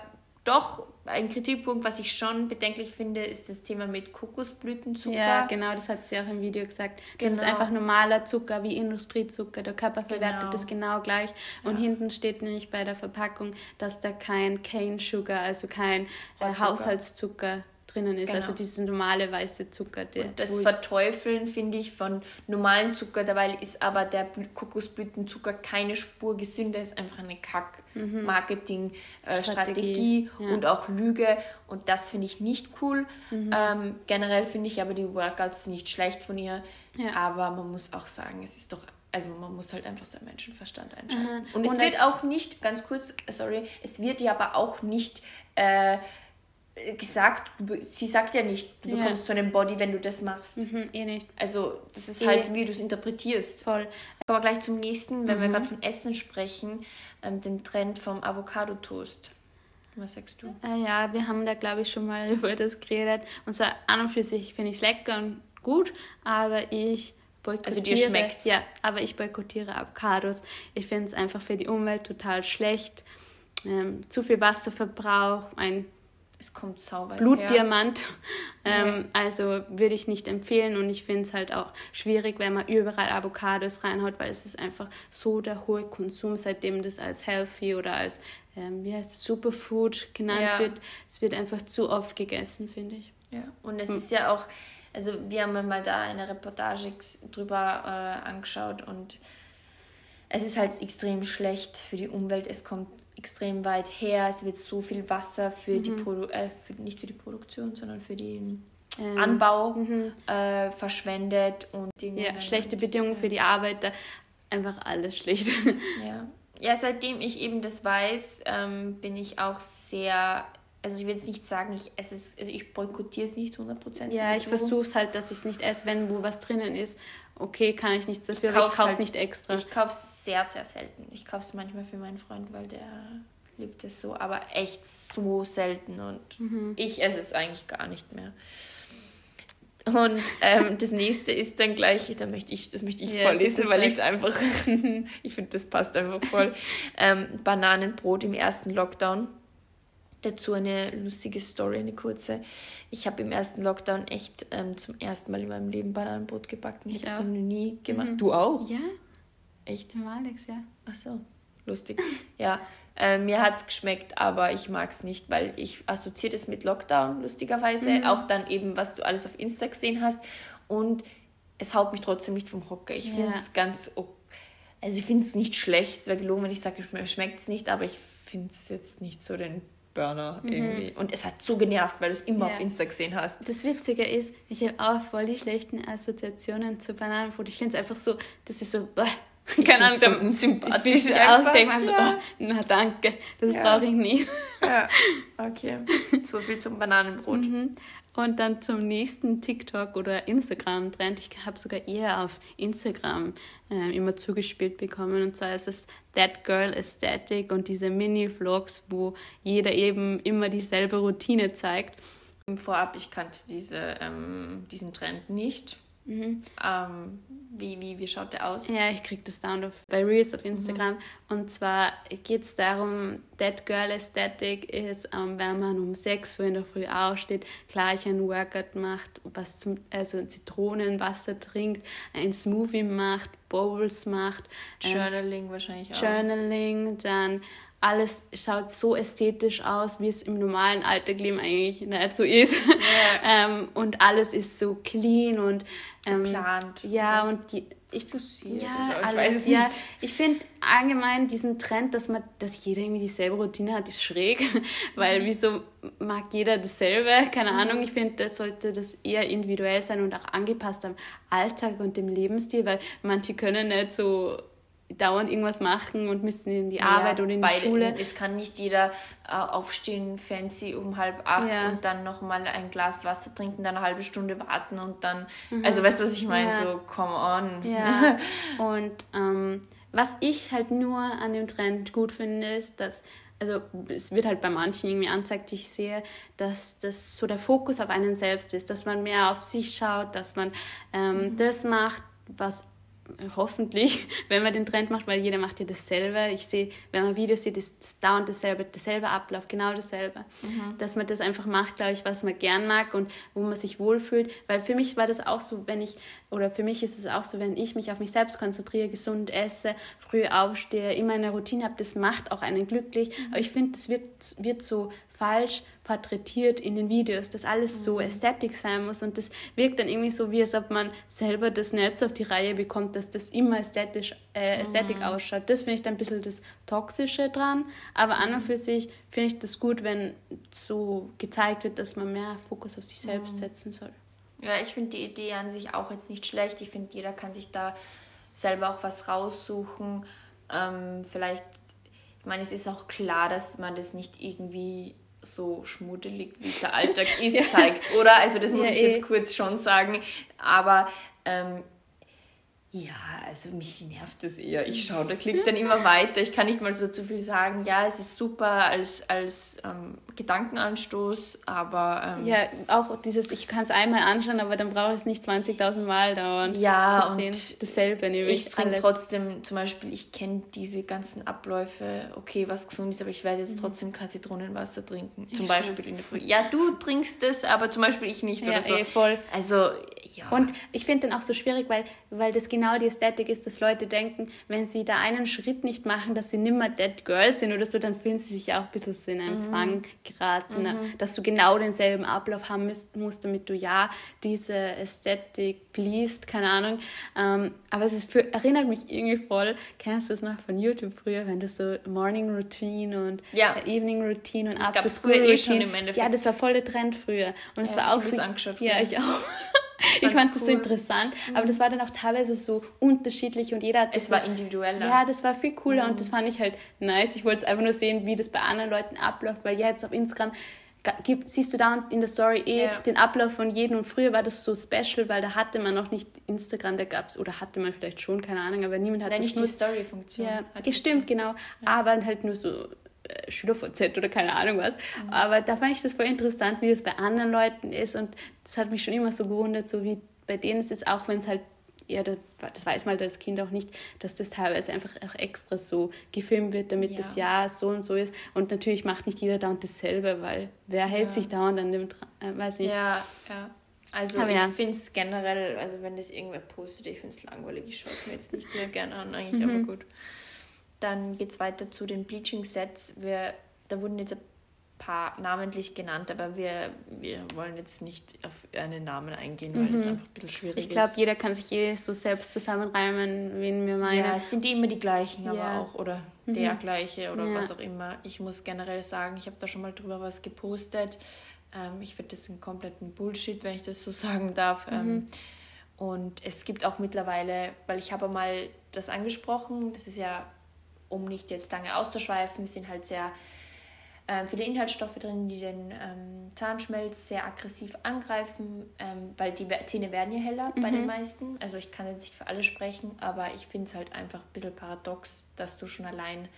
doch ein Kritikpunkt, was ich schon bedenklich finde, ist das Thema mit Kokosblütenzucker. Ja, genau, das hat sie auch im Video gesagt. Das genau. ist einfach normaler Zucker wie Industriezucker. Der Körper verwertet genau. das genau gleich. Und ja. hinten steht nämlich bei der Verpackung, dass da kein Cane Sugar, also kein äh, Haushaltszucker drinnen ist. Also genau. Also diese normale weiße Zucker. Der das Verteufeln, finde ich, von normalen Zucker, dabei ist aber der Kokosblütenzucker keine Spur gesünder, ist einfach eine Kack-Marketing-Strategie mhm. äh, ja. und auch Lüge. Und das finde ich nicht cool. Mhm. Ähm, generell finde ich aber die Workouts nicht schlecht von ihr. Ja. Aber man muss auch sagen, es ist doch also man muss halt einfach seinen Menschenverstand einschalten. Mhm. Und es und wird auch nicht, ganz kurz, sorry, es wird ja aber auch nicht äh, gesagt, sie sagt ja nicht, du ja. bekommst so einen Body, wenn du das machst. Mhm, eh nicht. Also, das ist eh. halt, wie du es interpretierst. Voll. Kommen wir gleich zum nächsten, wenn mhm. wir gerade von Essen sprechen, ähm, dem Trend vom Avocado-Toast. Was sagst du? Äh, ja, wir haben da, glaube ich, schon mal über das geredet. Und zwar an und für sich finde ich es lecker und gut, aber ich boykottiere. Also dir schmeckt Ja, aber ich boykottiere Avocados. Ich finde es einfach für die Umwelt total schlecht. Ähm, zu viel Wasserverbrauch, ein es kommt sauber. Blutdiamant. Ähm, ja. Also würde ich nicht empfehlen und ich finde es halt auch schwierig, wenn man überall Avocados reinhaut, weil es ist einfach so der hohe Konsum, seitdem das als healthy oder als, ähm, wie heißt es, Superfood genannt ja. wird. Es wird einfach zu oft gegessen, finde ich. Ja, und es hm. ist ja auch, also wir haben mal da eine Reportage drüber äh, angeschaut und es ist halt extrem schlecht für die Umwelt. Es kommt extrem weit her. Es wird so viel Wasser für mhm. die Produ äh, für, nicht für die Produktion, sondern für den ähm, Anbau mhm. äh, verschwendet und Dinge ja, schlechte Bedingungen für die Arbeiter. Einfach alles schlecht. Ja. ja, seitdem ich eben das weiß, ähm, bin ich auch sehr also ich will jetzt nicht sagen, ich esse es, also ich boykottiere es nicht 100%. Ja, ich versuche es halt, dass ich es nicht esse, wenn wo was drinnen ist. Okay, kann ich nichts dafür, ich aber ich kaufe es halt, nicht extra. Ich kaufe es sehr, sehr selten. Ich kaufe es manchmal für meinen Freund, weil der liebt es so, aber echt so selten und mhm. ich esse es eigentlich gar nicht mehr. Und ähm, das nächste ist dann gleich, da möchte ich, das möchte ich yeah, vorlesen, weil ich es einfach, ich finde, das passt einfach voll. Ähm, Bananenbrot im ersten Lockdown. Dazu eine lustige Story, eine kurze. Ich habe im ersten Lockdown echt ähm, zum ersten Mal in meinem Leben Bananenbrot gebacken. Ich, ich habe es noch nie gemacht. Mhm. Du auch? Ja. Echt? Alex, ja. Ach so, lustig. ja, äh, mir hat es geschmeckt, aber ich mag es nicht, weil ich assoziiere es mit Lockdown, lustigerweise. Mhm. Auch dann eben, was du alles auf Insta gesehen hast. Und es haut mich trotzdem nicht vom Hocker. Ich ja. finde es ganz. Also, ich finde es nicht schlecht. Es wäre gelogen, wenn ich sage, mir schmeckt es nicht, aber ich finde es jetzt nicht so den Burner mhm. irgendwie. Und es hat so genervt, weil du es immer ja. auf Insta gesehen hast. Das Witzige ist, ich habe auch voll die schlechten Assoziationen zu Bananenbrot. Ich finde es einfach so, das ist so. Bäh keine Ahnung, der sympathisch ich auch. Denke mir so, oh, na danke, das ja. brauche ich nie. Ja, okay. So viel zum Bananenbrot. Mhm. Und dann zum nächsten TikTok oder Instagram-Trend. Ich habe sogar eher auf Instagram äh, immer zugespielt bekommen. Und zwar ist es That Girl Aesthetic und diese Mini-Vlogs, wo jeder eben immer dieselbe Routine zeigt. Vorab, ich kannte diese, ähm, diesen Trend nicht. Mhm. Ähm, wie, wie, wie schaut der aus? Ja, ich kriege das down auf, bei Reels auf Instagram. Mhm. Und zwar geht es darum, That Girl Aesthetic ist, ähm, wenn man um 6 Uhr in der Früh aufsteht, gleich ein Workout macht, was zum, also Zitronenwasser trinkt, ein Smoothie macht, Bowls macht. Ähm, Journaling äh, wahrscheinlich auch. Journaling, dann alles schaut so ästhetisch aus, wie es im normalen Alltagleben eigentlich nicht so ist. Yeah. ähm, und alles ist so clean und ähm, geplant. Ja, oder? und die, ich, ja, ich alles, ja. Ich finde allgemein diesen Trend, dass man, dass jeder irgendwie dieselbe Routine hat, ist schräg, weil mhm. wieso mag jeder dasselbe? Keine mhm. Ahnung. Ich finde, das sollte das eher individuell sein und auch angepasst am Alltag und dem Lebensstil, weil manche können nicht so dauernd irgendwas machen und müssen in die Arbeit ja, oder in die Schule. Es kann nicht jeder äh, aufstehen, fancy um halb acht ja. und dann nochmal ein Glas Wasser trinken, dann eine halbe Stunde warten und dann, mhm. also weißt du, was ich meine? Ja. So, come on. Ja, und ähm, was ich halt nur an dem Trend gut finde, ist, dass also es wird halt bei manchen irgendwie anzeigt, ich sehe, dass das so der Fokus auf einen selbst ist, dass man mehr auf sich schaut, dass man ähm, mhm. das macht, was hoffentlich, wenn man den Trend macht, weil jeder macht ja dasselbe. Ich sehe, wenn man Videos sieht, ist es dauernd dasselbe, dasselbe Ablauf, genau dasselbe. Mhm. Dass man das einfach macht, glaube ich, was man gern mag und wo man sich wohlfühlt. Weil für mich war das auch so, wenn ich, oder für mich ist es auch so, wenn ich mich auf mich selbst konzentriere, gesund esse, früh aufstehe, immer eine Routine habe, das macht auch einen glücklich. Mhm. Aber ich finde, das wird, wird so falsch porträtiert in den Videos, dass alles so mhm. ästhetisch sein muss und das wirkt dann irgendwie so, wie als ob man selber das nicht so auf die Reihe bekommt, dass das immer ästhetisch, äh, ästhetisch mhm. ausschaut. Das finde ich dann ein bisschen das Toxische dran, aber an und mhm. für sich finde ich das gut, wenn so gezeigt wird, dass man mehr Fokus auf sich selbst mhm. setzen soll. Ja, ich finde die Idee an sich auch jetzt nicht schlecht. Ich finde, jeder kann sich da selber auch was raussuchen. Ähm, vielleicht, ich meine, es ist auch klar, dass man das nicht irgendwie so schmuddelig, wie der Alltag ist, zeigt, oder? Also das muss ja, ich jetzt eh. kurz schon sagen. Aber ähm, ja, also mich nervt das eher. Ich schaue, der klickt dann immer weiter. Ich kann nicht mal so zu viel sagen. Ja, es ist super als, als ähm, Gedankenanstoß, aber... Ähm, ja, auch dieses, ich kann es einmal anschauen, aber dann brauche ich es nicht 20.000 Mal dauern. Ja, zu und dasselbe. Ich trinke trotzdem, zum Beispiel, ich kenne diese ganzen Abläufe, okay, was gesund ist, aber ich werde jetzt mhm. trotzdem kein Zitronenwasser trinken. Zum ich Beispiel in der Früh. Ja, du trinkst es, aber zum Beispiel ich nicht ja, oder so. Eh, voll. Also, ja. Und ich finde den auch so schwierig, weil, weil das genau die Ästhetik ist, dass Leute denken, wenn sie da einen Schritt nicht machen, dass sie nimmer Dead Girl sind oder so, dann fühlen sie sich auch ein bisschen so in einen mhm. Zwang geraten, mhm. dass du genau denselben Ablauf haben musst, musst damit du ja diese Ästhetik pleased, keine Ahnung. Ähm, aber es ist für, erinnert mich irgendwie voll, kennst du es noch von YouTube früher, wenn du so Morning Routine und ja. Evening Routine und After School eh Routine. Ja, das war voll der Trend früher. Und ja, es war auch so. Ja, ich auch. Ich fand cool. das so interessant, mhm. aber das war dann auch teilweise so unterschiedlich und jeder hat Es war individueller. Ja, das war viel cooler mhm. und das fand ich halt nice. Ich wollte es einfach nur sehen, wie das bei anderen Leuten abläuft, weil jetzt auf Instagram gibt, siehst du da in der Story eh ja. den Ablauf von jedem. Und früher war das so special, weil da hatte man noch nicht Instagram, da gab es, oder hatte man vielleicht schon, keine Ahnung, aber niemand hat Nein, das nicht nur, die Story-Funktion. Ja, ja stimmt, genau. Ja. Aber halt nur so SchülerVZ oder keine Ahnung was. Mhm. Aber da fand ich das voll interessant, wie das bei anderen Leuten ist. Und das hat mich schon immer so gewundert, so wie bei denen ist es auch, wenn es halt ja, das weiß man das Kind auch nicht, dass das teilweise einfach auch extra so gefilmt wird, damit ja. das ja so und so ist. Und natürlich macht nicht jeder da und dasselbe, weil wer hält ja. sich da und an dem, äh, weiß nicht. Ja, ja. Also Aber ich ja. finde es generell, also wenn das irgendwer postet, ich finde es langweilig, ich schaue es mir jetzt nicht mehr gerne an, eigentlich, mhm. aber gut. Dann geht es weiter zu den Bleaching-Sets. Da wurden jetzt ein paar namentlich genannt, aber wir, wir wollen jetzt nicht auf einen Namen eingehen, weil mhm. das einfach ein bisschen schwierig ich glaub, ist. Ich glaube, jeder kann sich eh so selbst zusammenreimen, wen wir meinen. Ja, es sind die immer die gleichen, aber ja. auch, oder mhm. der gleiche oder ja. was auch immer. Ich muss generell sagen, ich habe da schon mal drüber was gepostet. Ähm, ich finde das einen kompletten Bullshit, wenn ich das so sagen darf. Ähm, mhm. und es gibt auch mittlerweile, weil ich habe mal das angesprochen, das ist ja, um nicht jetzt lange auszuschweifen, sind halt sehr ähm, viele Inhaltsstoffe drin, die den ähm, Zahnschmelz sehr aggressiv angreifen, ähm, weil die Zähne werden ja heller mhm. bei den mhm. meisten. Also ich kann jetzt nicht für alle sprechen, aber ich finde es halt einfach ein bisschen paradox, dass du schon allein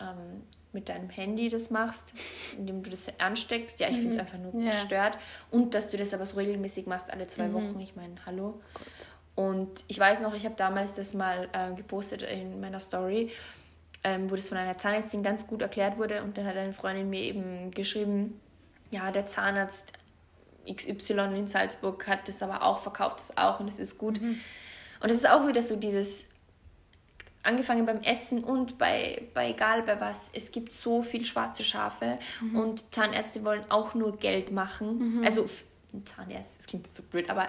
ähm, mit deinem Handy das machst, indem du das ansteckst. Ja, ich finde es mhm. einfach nur ja. gestört. Und dass du das aber so regelmäßig machst, alle zwei mhm. Wochen. Ich meine, hallo. Gott. Und ich weiß noch, ich habe damals das mal äh, gepostet in meiner Story ähm, wo das von einer Zahnärztin ganz gut erklärt wurde. Und dann hat eine Freundin mir eben geschrieben, ja, der Zahnarzt XY in Salzburg hat das aber auch, verkauft das auch und es ist gut. Mhm. Und es ist auch wieder so dieses, angefangen beim Essen und bei, bei egal bei was, es gibt so viel schwarze Schafe mhm. und Zahnärzte wollen auch nur Geld machen. Mhm. Also Zahnärzte, das klingt so blöd, aber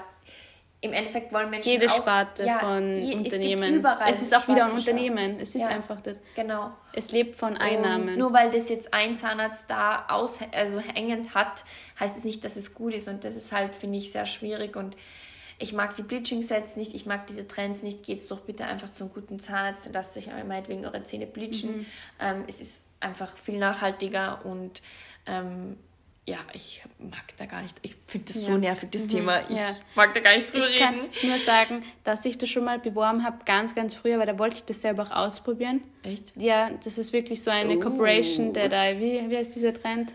im Endeffekt wollen Menschen jede auch, Sparte ja, von je, Unternehmen. Es, es ist auch wieder ein Unternehmen. Es ist ja, einfach das. Genau. Es lebt von Einnahmen. Und nur weil das jetzt ein Zahnarzt da aus, also hängend hat, heißt es nicht, dass es gut ist. Und das ist halt, finde ich, sehr schwierig. Und ich mag die Bleaching-Sets nicht, ich mag diese Trends nicht. Geht's doch bitte einfach zum guten Zahnarzt und lasst euch meinetwegen eure Zähne bleachen. Mhm. Ähm, es ist einfach viel nachhaltiger und ähm, ja, ich mag da gar nicht, ich finde das ja. so nervig, das mhm. Thema. Ich ja. mag da gar nicht drüber ich reden. Ich kann nur sagen, dass ich das schon mal beworben habe, ganz, ganz früher, weil da wollte ich das selber auch ausprobieren. Echt? Ja, das ist wirklich so eine uh. Corporation, der da, wie, wie heißt dieser Trend?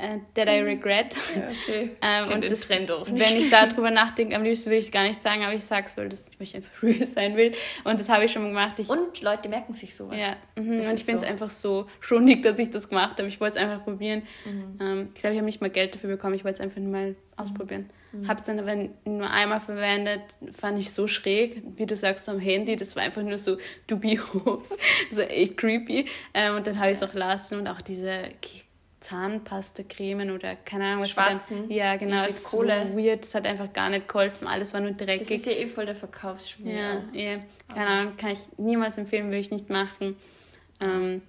Uh, that I regret. Ja, okay. ähm, und das, Trend auch nicht. wenn ich darüber nachdenke, am liebsten will ich es gar nicht sagen, aber ich sage es, weil das, ich einfach real sein will. Und das habe ich schon mal gemacht. Ich, und Leute merken sich sowas. Ja, mhm. und ich finde es so. einfach so schondig, dass ich das gemacht habe. Ich wollte es einfach probieren. Mhm. Ähm, ich glaube, ich habe nicht mal Geld dafür bekommen. Ich wollte es einfach mal ausprobieren. Mhm. Habe es dann aber nur einmal verwendet, fand ich so schräg, wie du sagst, am Handy. Das war einfach nur so dubios, so echt creepy. Ähm, und dann habe ich es auch lassen und auch diese Zahnpasta-Cremen oder keine Ahnung was. Schwarzen? Dann, ja, genau. Mit Kohle. So weird. Das hat einfach gar nicht geholfen. Alles war nur dreckig. Das ist ja eh voll der Verkaufsschmuck. Ja, ja. Keine Ahnung, kann ich niemals empfehlen, würde ich nicht machen. Ähm,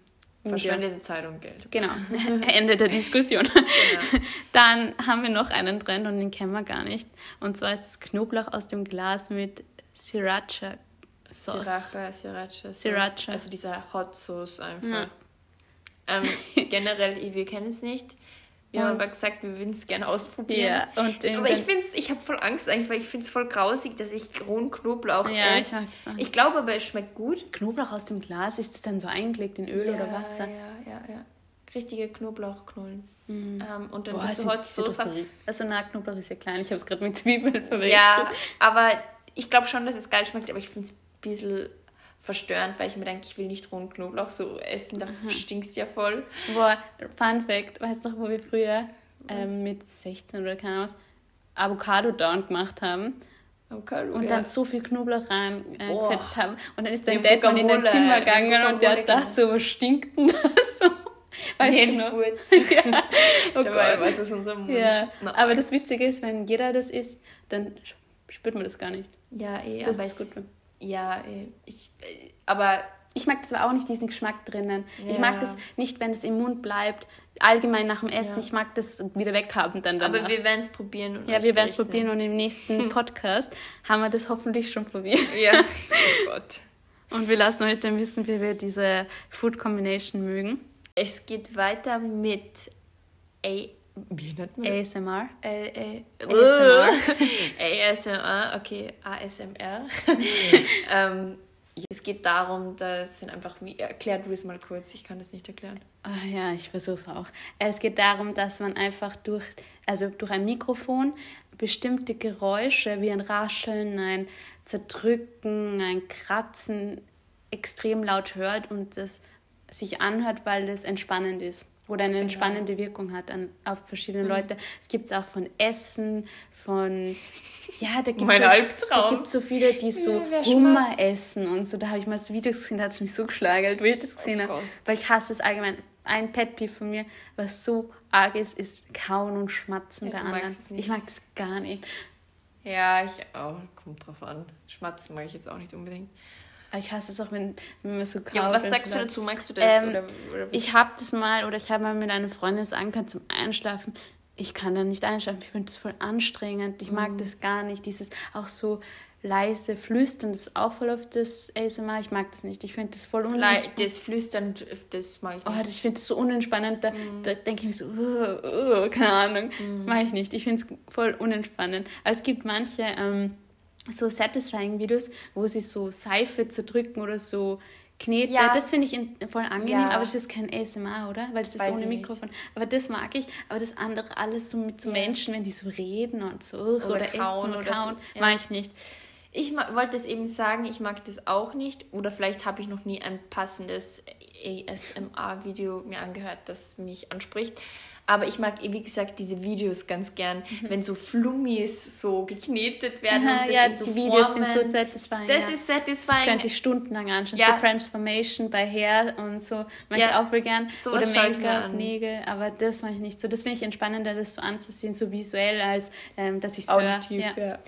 Verschwendete ja. Zeit und Geld. Genau, Ende der Diskussion. Genau. Dann haben wir noch einen Trend und den kennen wir gar nicht. Und zwar ist es Knoblauch aus dem Glas mit Sriracha Sauce. Sriracha, Sriracha, Sriracha. Also dieser Hot Sauce einfach. Ja. Ähm, generell, wir kennen es nicht. Wir haben aber gesagt, wir würden es gerne ausprobieren. Ja, und aber ich finde es, ich habe voll Angst eigentlich, weil ich finde es voll grausig, dass ich rohen Knoblauch ja, esse. Ich, ich glaube aber, es schmeckt gut. Knoblauch aus dem Glas, ist das dann so eingelegt in Öl ja, oder Wasser? Ja, ja, ja. Richtige Knoblauchknollen. Mhm. Ähm, und dann Boah, musst du heute so sagen. Also, na, Knoblauch ist ja klein, ich habe es gerade mit Zwiebeln verwechselt. Ja, aber ich glaube schon, dass es geil schmeckt, aber ich finde es ein bisschen verstörend, weil ich mir denke, ich will nicht rohen Knoblauch so essen, da mhm. stinkst ja voll. Boah, Fun Fact, weißt du noch, wo wir früher ähm, mit 16 oder keine Ahnung Avocado Down gemacht haben? Avocado, und ja. dann so viel Knoblauch reingefetzt haben. Und dann ist dein Dad mal in dein Zimmer gegangen und der hat gedacht so, was stinkt denn das so? Weißt du noch? ja. Oh Dabei Gott. was aus unserem Mund. Ja. Aber das Witzige ist, wenn jeder das isst, dann spürt man das gar nicht. Ja, eh, das aber ist gut. Ja, äh, ich, äh, aber ich mag das aber auch nicht, diesen Geschmack drinnen. Ja. Ich mag das nicht, wenn es im Mund bleibt. Allgemein nach dem Essen. Ja. Ich mag das wieder weghaben dann danach. Aber wir werden es probieren. ja, wir werden es probieren und im nächsten Podcast haben wir das hoffentlich schon probiert. Ja, oh Gott. Und wir lassen euch dann wissen, wie wir diese Food Combination mögen. Es geht weiter mit wie nennt man das? ASMR. Äh, äh, ASMR. ASMR, okay, ASMR. ähm, es geht darum, dass sind einfach, wie, erklär du es mal kurz, ich kann das nicht erklären. Ah, ja, ich versuche es auch. Es geht darum, dass man einfach durch, also durch ein Mikrofon bestimmte Geräusche wie ein Rascheln, ein Zerdrücken, ein Kratzen extrem laut hört und das sich anhört, weil das entspannend ist oder eine genau. entspannende Wirkung hat an, auf verschiedene mhm. Leute. Es gibt es auch von Essen, von ja, da gibt es so, so viele, die so ja, Hummer essen und so. Da habe ich mal so Videos gesehen, da hat es mich so geschlagert, wie ich das gesehen oh habe. Weil ich hasse es allgemein. Ein Pet Peeve von mir, was so arg ist, ist Kauen und Schmatzen ja, bei anderen. Ich mag das gar nicht. Ja, ich auch. Kommt drauf an. Schmatzen mag ich jetzt auch nicht unbedingt. Aber ich hasse es auch, wenn, wenn man so kaut. Ja, was sagst du dazu? Magst du das? Ähm, oder, oder ich habe das mal, oder ich habe mal mit einer Freundin das angehört zum Einschlafen. Ich kann da nicht einschlafen. Ich finde das voll anstrengend. Ich mag mhm. das gar nicht. Dieses auch so leise Flüstern, das ist auch voll auf das ASMR. Ich mag das nicht. Ich finde das voll unentspannend. Das Flüstern, das mag ich oh, nicht. Oh, ich finde das so unentspannend. Da, mm. da denke ich mir so, uh, uh, keine Ahnung, mm. mag ich nicht. Ich finde es voll unentspannend. Aber es gibt manche ähm, so satisfying Videos, wo sie so Seife zerdrücken oder so Knete. Ja. Das finde ich voll angenehm, ja. aber es ist kein ASMR, oder? Weil es ist Weiß ohne Mikrofon. Nicht. Aber das mag ich. Aber das andere alles so mit so ja. Menschen, wenn die so reden und so oder, oder kauen oder kauen, so. mag ich nicht. Ich wollte es eben sagen, ich mag das auch nicht. Oder vielleicht habe ich noch nie ein passendes ASMR-Video mir angehört, das mich anspricht. Aber ich mag, wie gesagt, diese Videos ganz gern, mhm. wenn so Flummis so geknetet werden. Und das ja, sind so die Videos Formen. sind so satisfying. Das ja. ist satisfying. Das könnte ich stundenlang anschauen. Ja. So Transformation bei Hair und so. Mache ja. ich auch voll gern. So Oder Make-up, Nägel. Aber das mache ich nicht so. Das finde ich entspannender, das so anzusehen, so visuell, als ähm, dass ich es höre. Ja. ja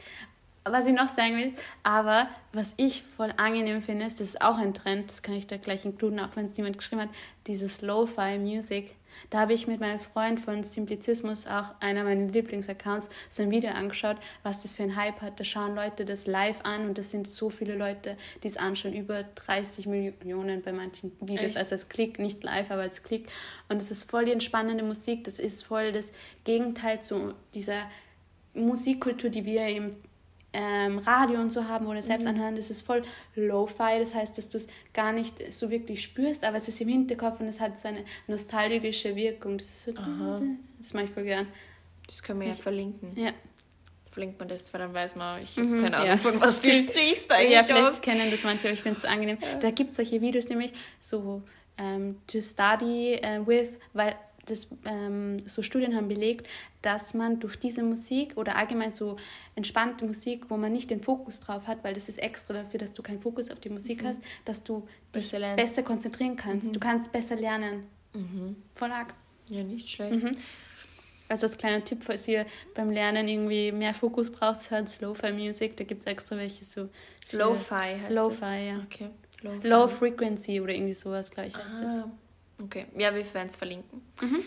was ich noch sagen will, aber was ich voll angenehm finde, ist, das ist auch ein Trend, das kann ich da gleich inkluden, auch wenn es niemand geschrieben hat, dieses Lo-Fi Music. Da habe ich mit meinem Freund von Simplizismus, auch einer meiner Lieblingsaccounts, so ein Video angeschaut, was das für ein Hype hat. Da schauen Leute das live an und das sind so viele Leute, die es anschauen, über 30 Millionen bei manchen Videos, Echt? also als Klick, nicht live, aber als Klick. Und es ist voll die entspannende Musik, das ist voll das Gegenteil zu dieser Musikkultur, die wir im ähm, Radio und so haben oder selbst mhm. anhören, das ist voll Lo-Fi, das heißt, dass du es gar nicht so wirklich spürst, aber es ist im Hinterkopf und es hat so eine nostalgische Wirkung. Das ist so, Aha. das mache ich voll gern. Das können wir ja verlinken. Ja. Verlinkt man das, weil dann weiß man, ich mhm, keine Ahnung, ja. von was du sprichst eigentlich. Ja, vielleicht auch. kennen das manche, aber ich finde es angenehm. Ja. Da gibt es solche Videos nämlich, so um, ähm, to study uh, with, weil das, ähm, so Studien haben belegt, dass man durch diese Musik oder allgemein so entspannte Musik, wo man nicht den Fokus drauf hat, weil das ist extra dafür, dass du keinen Fokus auf die Musik mhm. hast, dass du dich besser, besser konzentrieren kannst. Mhm. Du kannst besser lernen. Mhm. Voll arg. Ja, nicht schlecht. Mhm. Also als kleiner Tipp, falls ihr beim Lernen irgendwie mehr Fokus braucht, hört Lo-Fi Music. Da gibt es extra welche so. Lo-Fi heißt Lo-Fi, ja. Okay. Low, Low Frequency oder irgendwie sowas, glaube ich, heißt ah. das. Okay, ja, wir werden es verlinken. Mhm.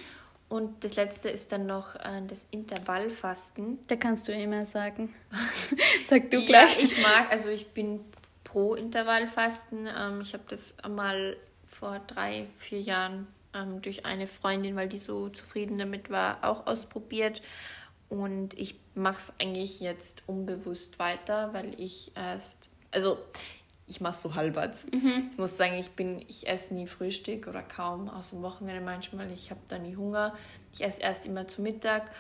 Und das letzte ist dann noch äh, das Intervallfasten. Da kannst du immer sagen. Sag du gleich. Ja, ich mag, also ich bin pro Intervallfasten. Ähm, ich habe das mal vor drei, vier Jahren ähm, durch eine Freundin, weil die so zufrieden damit war, auch ausprobiert. Und ich mache es eigentlich jetzt unbewusst weiter, weil ich erst, also ich mache so halbert. Mhm. Ich muss sagen, ich bin, ich esse nie Frühstück oder kaum aus dem Wochenende manchmal. Ich habe da nie Hunger. Ich esse erst immer zu Mittag.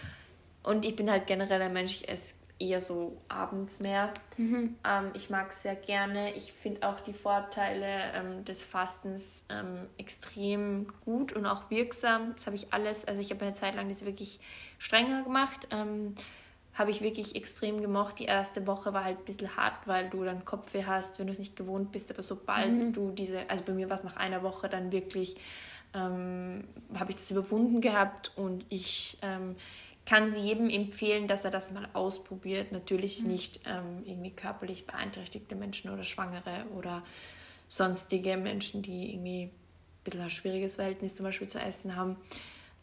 Und ich bin halt generell ein Mensch, ich esse eher so abends mehr. Mhm. Ähm, ich mag es sehr gerne. Ich finde auch die Vorteile ähm, des Fastens ähm, extrem gut und auch wirksam. Das habe ich alles, also ich habe eine Zeit lang das wirklich strenger gemacht. Habe ich wirklich extrem gemocht. Die erste Woche war halt ein bisschen hart, weil du dann Kopfweh hast, wenn du es nicht gewohnt bist. Aber sobald mhm. du diese, also bei mir war es nach einer Woche dann wirklich, ähm, habe ich das überwunden gehabt und ich ähm, kann sie jedem empfehlen, dass er das mal ausprobiert. Natürlich mhm. nicht ähm, irgendwie körperlich beeinträchtigte Menschen oder Schwangere oder sonstige Menschen, die irgendwie ein bisschen ein schwieriges Verhältnis zum Beispiel zu essen haben.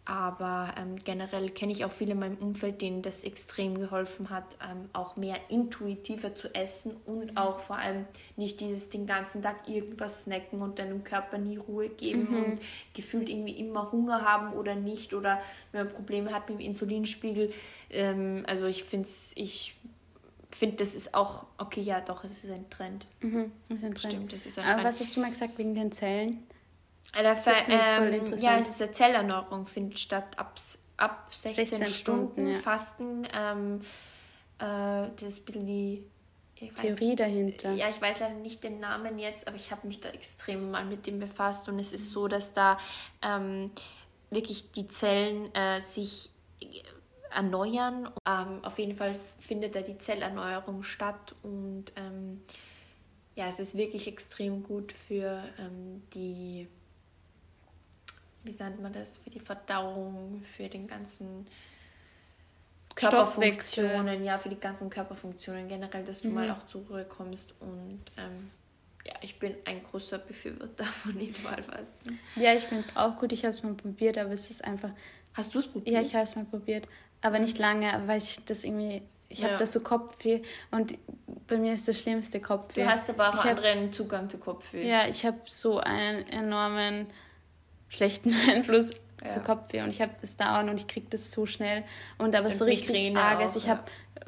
Aber ähm, generell kenne ich auch viele in meinem Umfeld, denen das extrem geholfen hat, ähm, auch mehr intuitiver zu essen und mhm. auch vor allem nicht dieses den ganzen Tag irgendwas snacken und deinem Körper nie Ruhe geben mhm. und gefühlt irgendwie immer Hunger haben oder nicht oder wenn man Probleme hat mit dem Insulinspiegel. Ähm, also ich finde ich finde, das ist auch, okay, ja doch, es ist ein Trend. Mhm, ist ein Trend. Stimmt, das ist ein Aber Trend. was hast du mal gesagt wegen den Zellen? Das ähm, ja, es ist eine Zellerneuerung, findet statt ab, ab 16, 16 Stunden, Stunden ja. Fasten. Ähm, äh, das ist ein bisschen die Theorie weiß, dahinter. Ja, ich weiß leider nicht den Namen jetzt, aber ich habe mich da extrem mal mit dem befasst und es ist so, dass da ähm, wirklich die Zellen äh, sich erneuern. Ähm, auf jeden Fall findet da die Zellerneuerung statt und ähm, ja, es ist wirklich extrem gut für ähm, die wie nennt man das, für die Verdauung, für den ganzen Körperfunktionen, ja, für die ganzen Körperfunktionen generell, dass du mhm. mal auch zur Ruhe kommst und ähm, ja, ich bin ein großer Befürworter von Intervallfasten. Ja, ich finde es auch gut. Ich habe es mal probiert, aber es ist einfach. Hast du es probiert? Ja, ich habe es mal probiert, aber nicht lange, weil ich das irgendwie. Ich ja. habe das so Kopfweh und bei mir ist das schlimmste Kopfweh. Du hast aber auch ich anderen hab, Zugang zu Kopfweh. Ja, ich habe so einen enormen schlechten Einfluss ja. zu Kopfweh und ich habe das dauernd und ich kriege das so schnell und aber und so richtig Migräne arges. Auch, ich ja. habe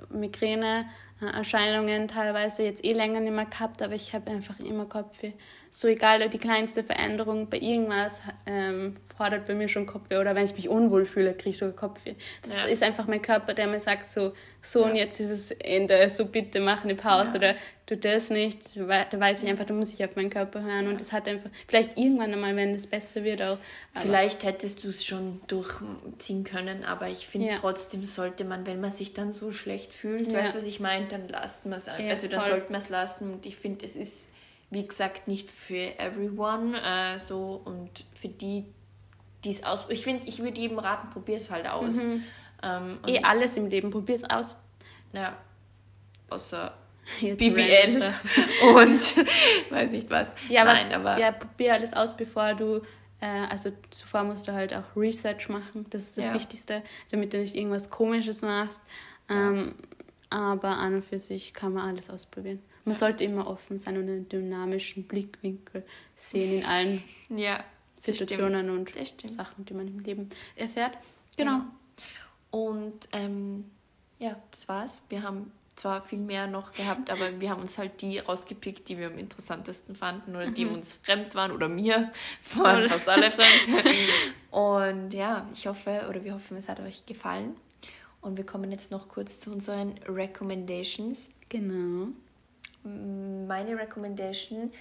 Migräne Erscheinungen teilweise jetzt eh länger nicht mehr gehabt, aber ich habe einfach immer Kopfweh. So egal, die kleinste Veränderung bei irgendwas ähm, fordert bei mir schon Kopfweh. Oder wenn ich mich unwohl fühle, kriege ich schon Kopfweh. Das ja. ist einfach mein Körper, der mir sagt so, so ja. und jetzt ist es Ende, so bitte mach eine Pause ja. oder tu das nicht. Da weiß ich einfach, da muss ich auf meinen Körper hören. Und das hat einfach, vielleicht irgendwann einmal, wenn es besser wird auch. Vielleicht hättest du es schon durchziehen können, aber ich finde trotzdem sollte man, wenn man sich dann so schlecht fühlt, weißt du, was ich meine, dann lasst man es. also dann voll. sollte man es lassen. Und ich finde, es ist wie gesagt, nicht für everyone äh, so und für die, die es aus. Ich finde, ich würde jedem raten, probier es halt aus. Mhm. Ähm, eh alles im Leben, probier es aus. Ja. Außer BBN und weiß nicht was. Ja, Nein, aber, aber ja, probier alles aus, bevor du äh, also zuvor musst du halt auch Research machen, das ist das ja. Wichtigste, damit du nicht irgendwas Komisches machst. Ähm, aber an und für sich kann man alles ausprobieren. Man sollte immer offen sein und einen dynamischen Blickwinkel sehen in allen ja, Situationen und Sachen, die man im Leben erfährt. Genau. Und ähm, ja, das war's. Wir haben zwar viel mehr noch gehabt, aber wir haben uns halt die rausgepickt, die wir am interessantesten fanden oder die mhm. uns fremd waren oder mir waren fast alle fremd. Und ja, ich hoffe oder wir hoffen, es hat euch gefallen. Und wir kommen jetzt noch kurz zu unseren Recommendations. Genau. Meine Recommendation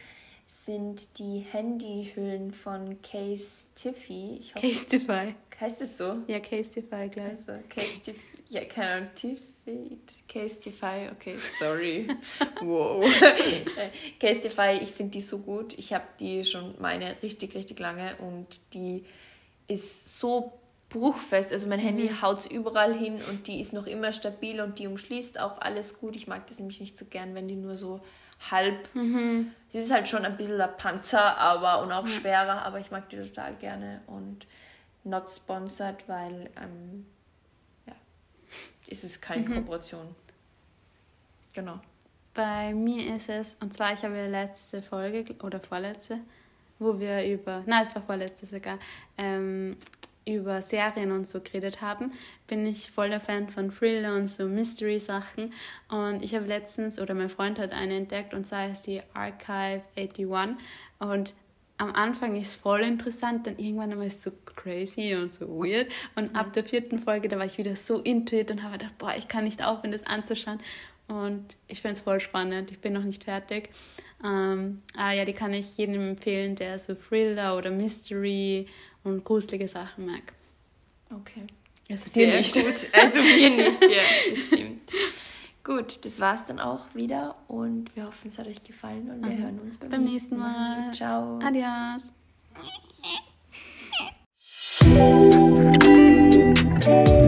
sind die Handyhüllen von Case Tiffy. Ich hoffe, Case Tiffy. Heißt es so? Ja, Case Tiffy gleich. Also, Case Tiffy. Ja, keine Ahnung. Tiffy. Okay, sorry. wow. Case Tiffy, ich finde die so gut. Ich habe die schon meine richtig, richtig lange und die ist so bruchfest. Also mein Handy mhm. haut es überall hin und die ist noch immer stabil und die umschließt auch alles gut. Ich mag das nämlich nicht so gern, wenn die nur so halb. Mhm. Sie ist halt schon ein bisschen ein Panzer, aber und auch schwerer, aber ich mag die total gerne und not sponsored, weil ähm, ja, ist es keine mhm. Kooperation. Genau. Bei mir ist es, und zwar ich habe letzte Folge oder vorletzte, wo wir über, nein, es war vorletzte sogar, ähm, über Serien und so geredet haben, bin ich voller Fan von Thriller und so Mystery-Sachen. Und ich habe letztens, oder mein Freund hat eine entdeckt, und zwar ist die Archive 81. Und am Anfang ist voll interessant, dann irgendwann einmal ist es so crazy und so weird. Und mhm. ab der vierten Folge, da war ich wieder so intuit und habe gedacht, boah, ich kann nicht aufhören, das anzuschauen. Und ich finde es voll spannend. Ich bin noch nicht fertig. Ähm, ah ja, die kann ich jedem empfehlen, der so Thriller oder Mystery und gruselige Sachen mag. Okay. Also Sehr dir nicht. gut. Also mir nicht, ja, das stimmt. Gut, das war's dann auch wieder und wir hoffen, es hat euch gefallen und wir mhm. hören uns beim, beim nächsten Mal. Mal. Ciao. Adios.